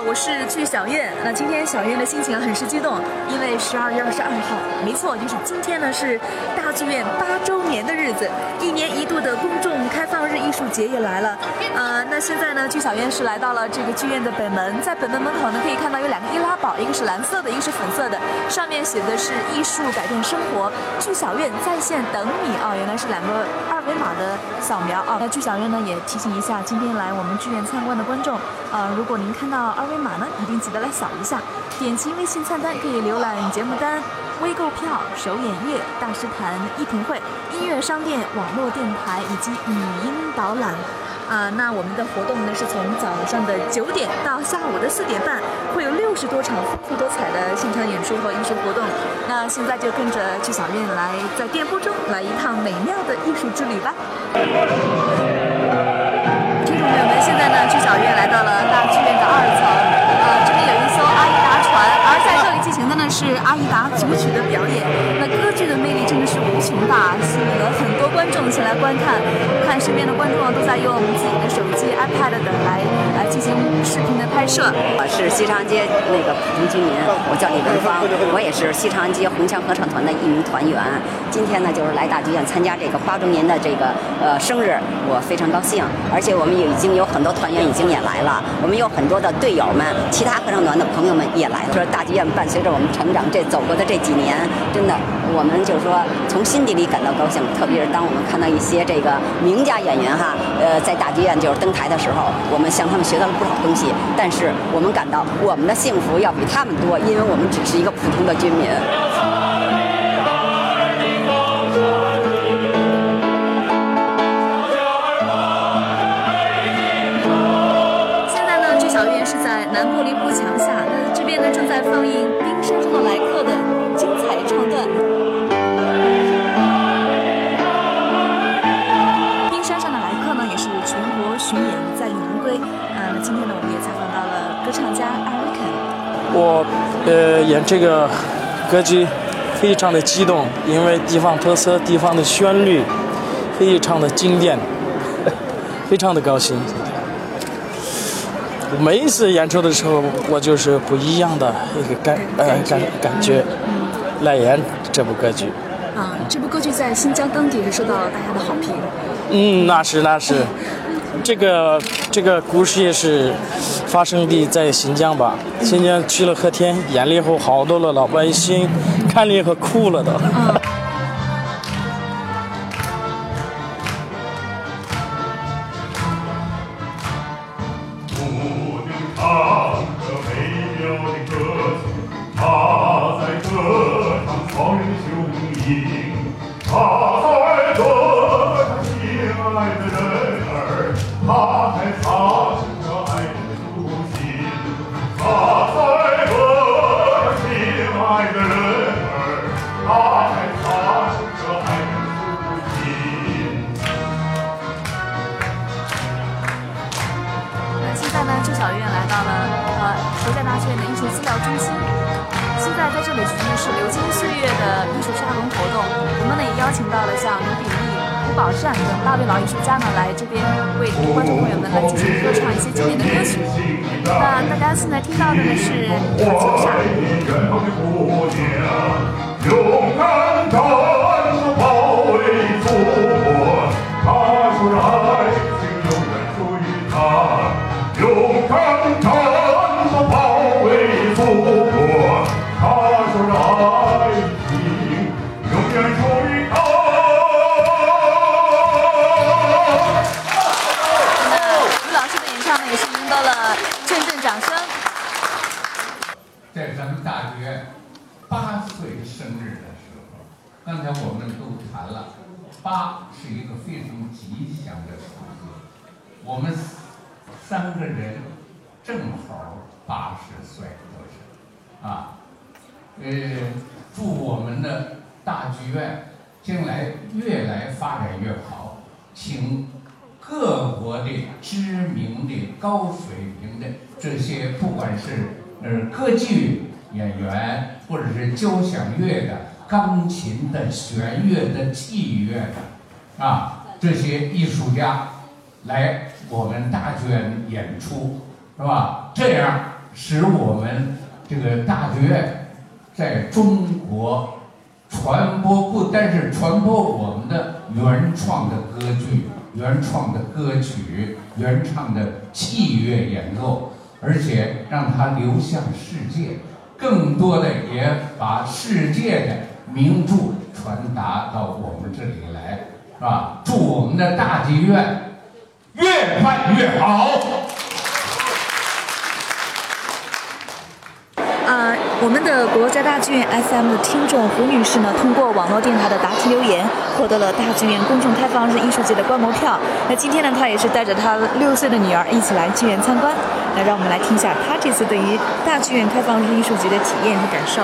我是剧小燕。那今天小燕的心情很是激动，因为十二月二十二号，没错，就是今天呢是大剧院八周年的日子，一年一度的公众开放日艺术节也来了。呃，那现在呢，剧小燕是来到了这个剧院的北门，在北门门口呢可以看到有两个，一个是蓝色的，一个是粉色的，上面写的是“艺术改变生活，剧小院在线等你”。哦，原来是两个二维码的扫描啊。那剧小院呢也提醒一下，今天来我们剧院参观的观众，呃，如果您看到二维码呢，一定记得来扫一下。点击微信菜单可以浏览节目单、微购票、首演夜、大师谈、艺评会、音乐商店、网络电台以及语音导览。啊，那我们的活动呢是从早上的九点到下午的四点半，会有六十多场丰富多彩的现场演出和艺术活动。那现在就跟着剧小院来，在电波中来一趟美妙的艺术之旅吧。听众朋友们，现在呢，剧小院来到了大剧院的二层，呃，这里有一艘阿依达船，而在这里进行的呢是阿依达组曲的表演。那歌剧的魅力真的是无穷大，吸引了很多观众前来观看。身边的观众，都在用自己的手机、iPad 等来来进行视频的拍摄。我是西长安街那个普通居民，我叫李文芳，我也是西长安街红墙合唱团的一名团员。今天呢，就是来大剧院参加这个八周年的这个呃生日，我非常高兴。而且我们也已经有很多团员已经也来了，我们有很多的队友们，其他合唱团的朋友们也来了。说大剧院伴随着我们成长，这走过的这几年，真的我们就是说从心底里感到高兴。特别是当我们看到一些这个名家演员哈，呃，在大剧院就是登台的时候，我们向他们学到了不少东西。但是我们感到我们的幸福要比他们多，因为我们只是一个普通的居民。现在呢，剧小院是在南玻璃幕墙下，那这边呢正在放映《今天呢我们也采访到了歌唱家艾瑞肯。我呃演这个歌剧非常的激动，因为地方特色、地方的旋律非常的经典，非常的 高兴。每一次演出的时候，我就是不一样的一个感呃感感觉来演这部歌剧。啊，这部歌剧在新疆当地是受到了大家的好评。嗯，那是那是，这个这个故事也是发生地在新疆吧？新疆去了和田，演了以后，好多了老百姓看了以后哭了都。现在在这里举行的是流金岁月的艺术沙龙活动。我们呢也邀请到了像卢炳义、胡宝善等八位老艺术家呢来这边为观众朋友们来进行歌唱一些经典的歌曲。那大家现在听到的呢是《卡秋莎》。掌声。在咱们大剧院八岁生日的时候，刚才我们都谈了，八是一个非常吉祥的数字。我们三个人正好八十岁都是，啊，呃，祝我们的大剧院将来越来发展越好，请各国的知名的高水平的这些，不管是呃歌剧演员，或者是交响乐的、钢琴的、弦乐的、器乐的，啊，这些艺术家来我们大剧院演出，是吧？这样使我们这个大剧院在中国传播，不单是传播我们的原创的歌剧、原创的歌曲、原创的器乐演奏，而且让它流向世界，更多的也把世界的名著传达到我们这里来，是吧？祝我们的大剧院越办越好。啊、我们的国家大剧院 FM 的听众胡女士呢，通过网络电台的答题留言，获得了大剧院公众开放日艺术节的观摩票。那今天呢，她也是带着她六岁的女儿一起来剧院参观。那让我们来听一下她这次对于大剧院开放日艺术节的体验和感受。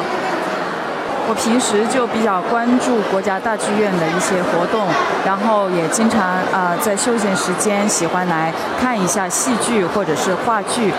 我平时就比较关注国家大剧院的一些活动，然后也经常啊、在休闲时间喜欢来看一下戏剧或者是话剧。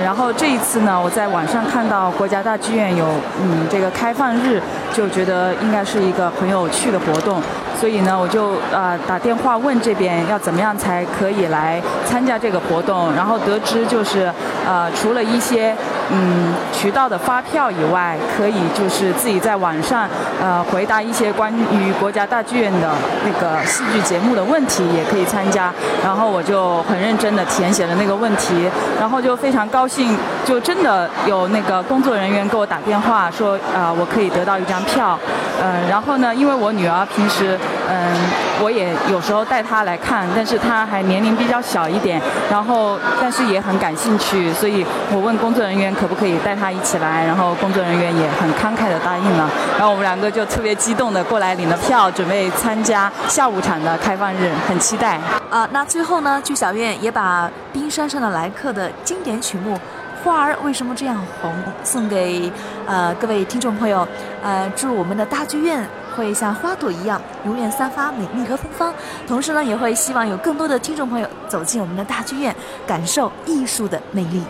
然后这一次呢，我在网上看到国家大剧院有嗯这个开放日，就觉得应该是一个很有趣的活动，所以呢，我就呃打电话问这边要怎么样才可以来参加这个活动，然后得知就是呃除了一些嗯渠道的发票以外，可以就是自己在网上呃回答一些关于国家大剧院的那个戏剧节目的问题，也可以参加。然后我就很认真的填写了那个问题，然后就非常高兴，就真的有那个工作人员给我打电话说、呃我可以得到一张票。嗯，然后呢，因为我女儿平时嗯我也有时候带他来看，但是他还年龄比较小一点，然后但是也很感兴趣，所以我问工作人员可不可以带他一起来，然后工作人员也很慷慨的答应了，然后我们两个就特别激动的过来领了票，准备参加下午场的开放日，很期待。啊，那最后呢，剧小院也把冰山上的来客的经典曲目《花儿为什么这样红》送给呃各位听众朋友，呃，祝我们的大剧院会像花朵一样永远散发美丽和芬芳。同时呢，也会希望有更多的听众朋友走进我们的大剧院，感受艺术的魅力。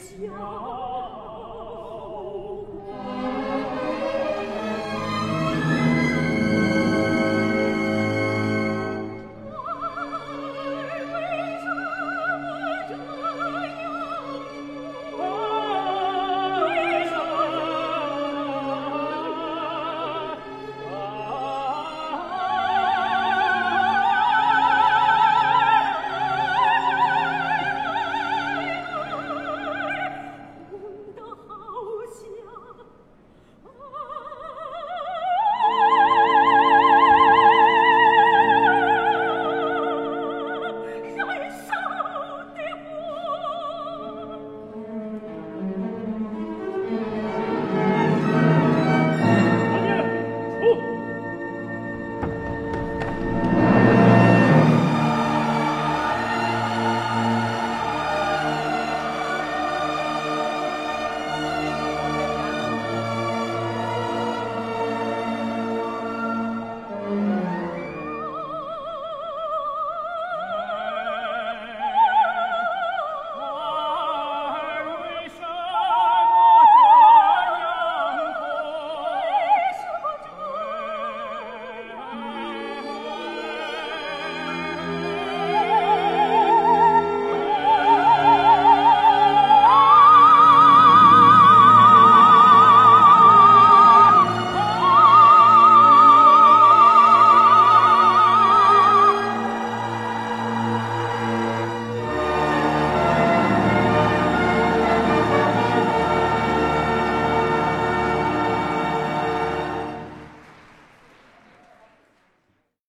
家。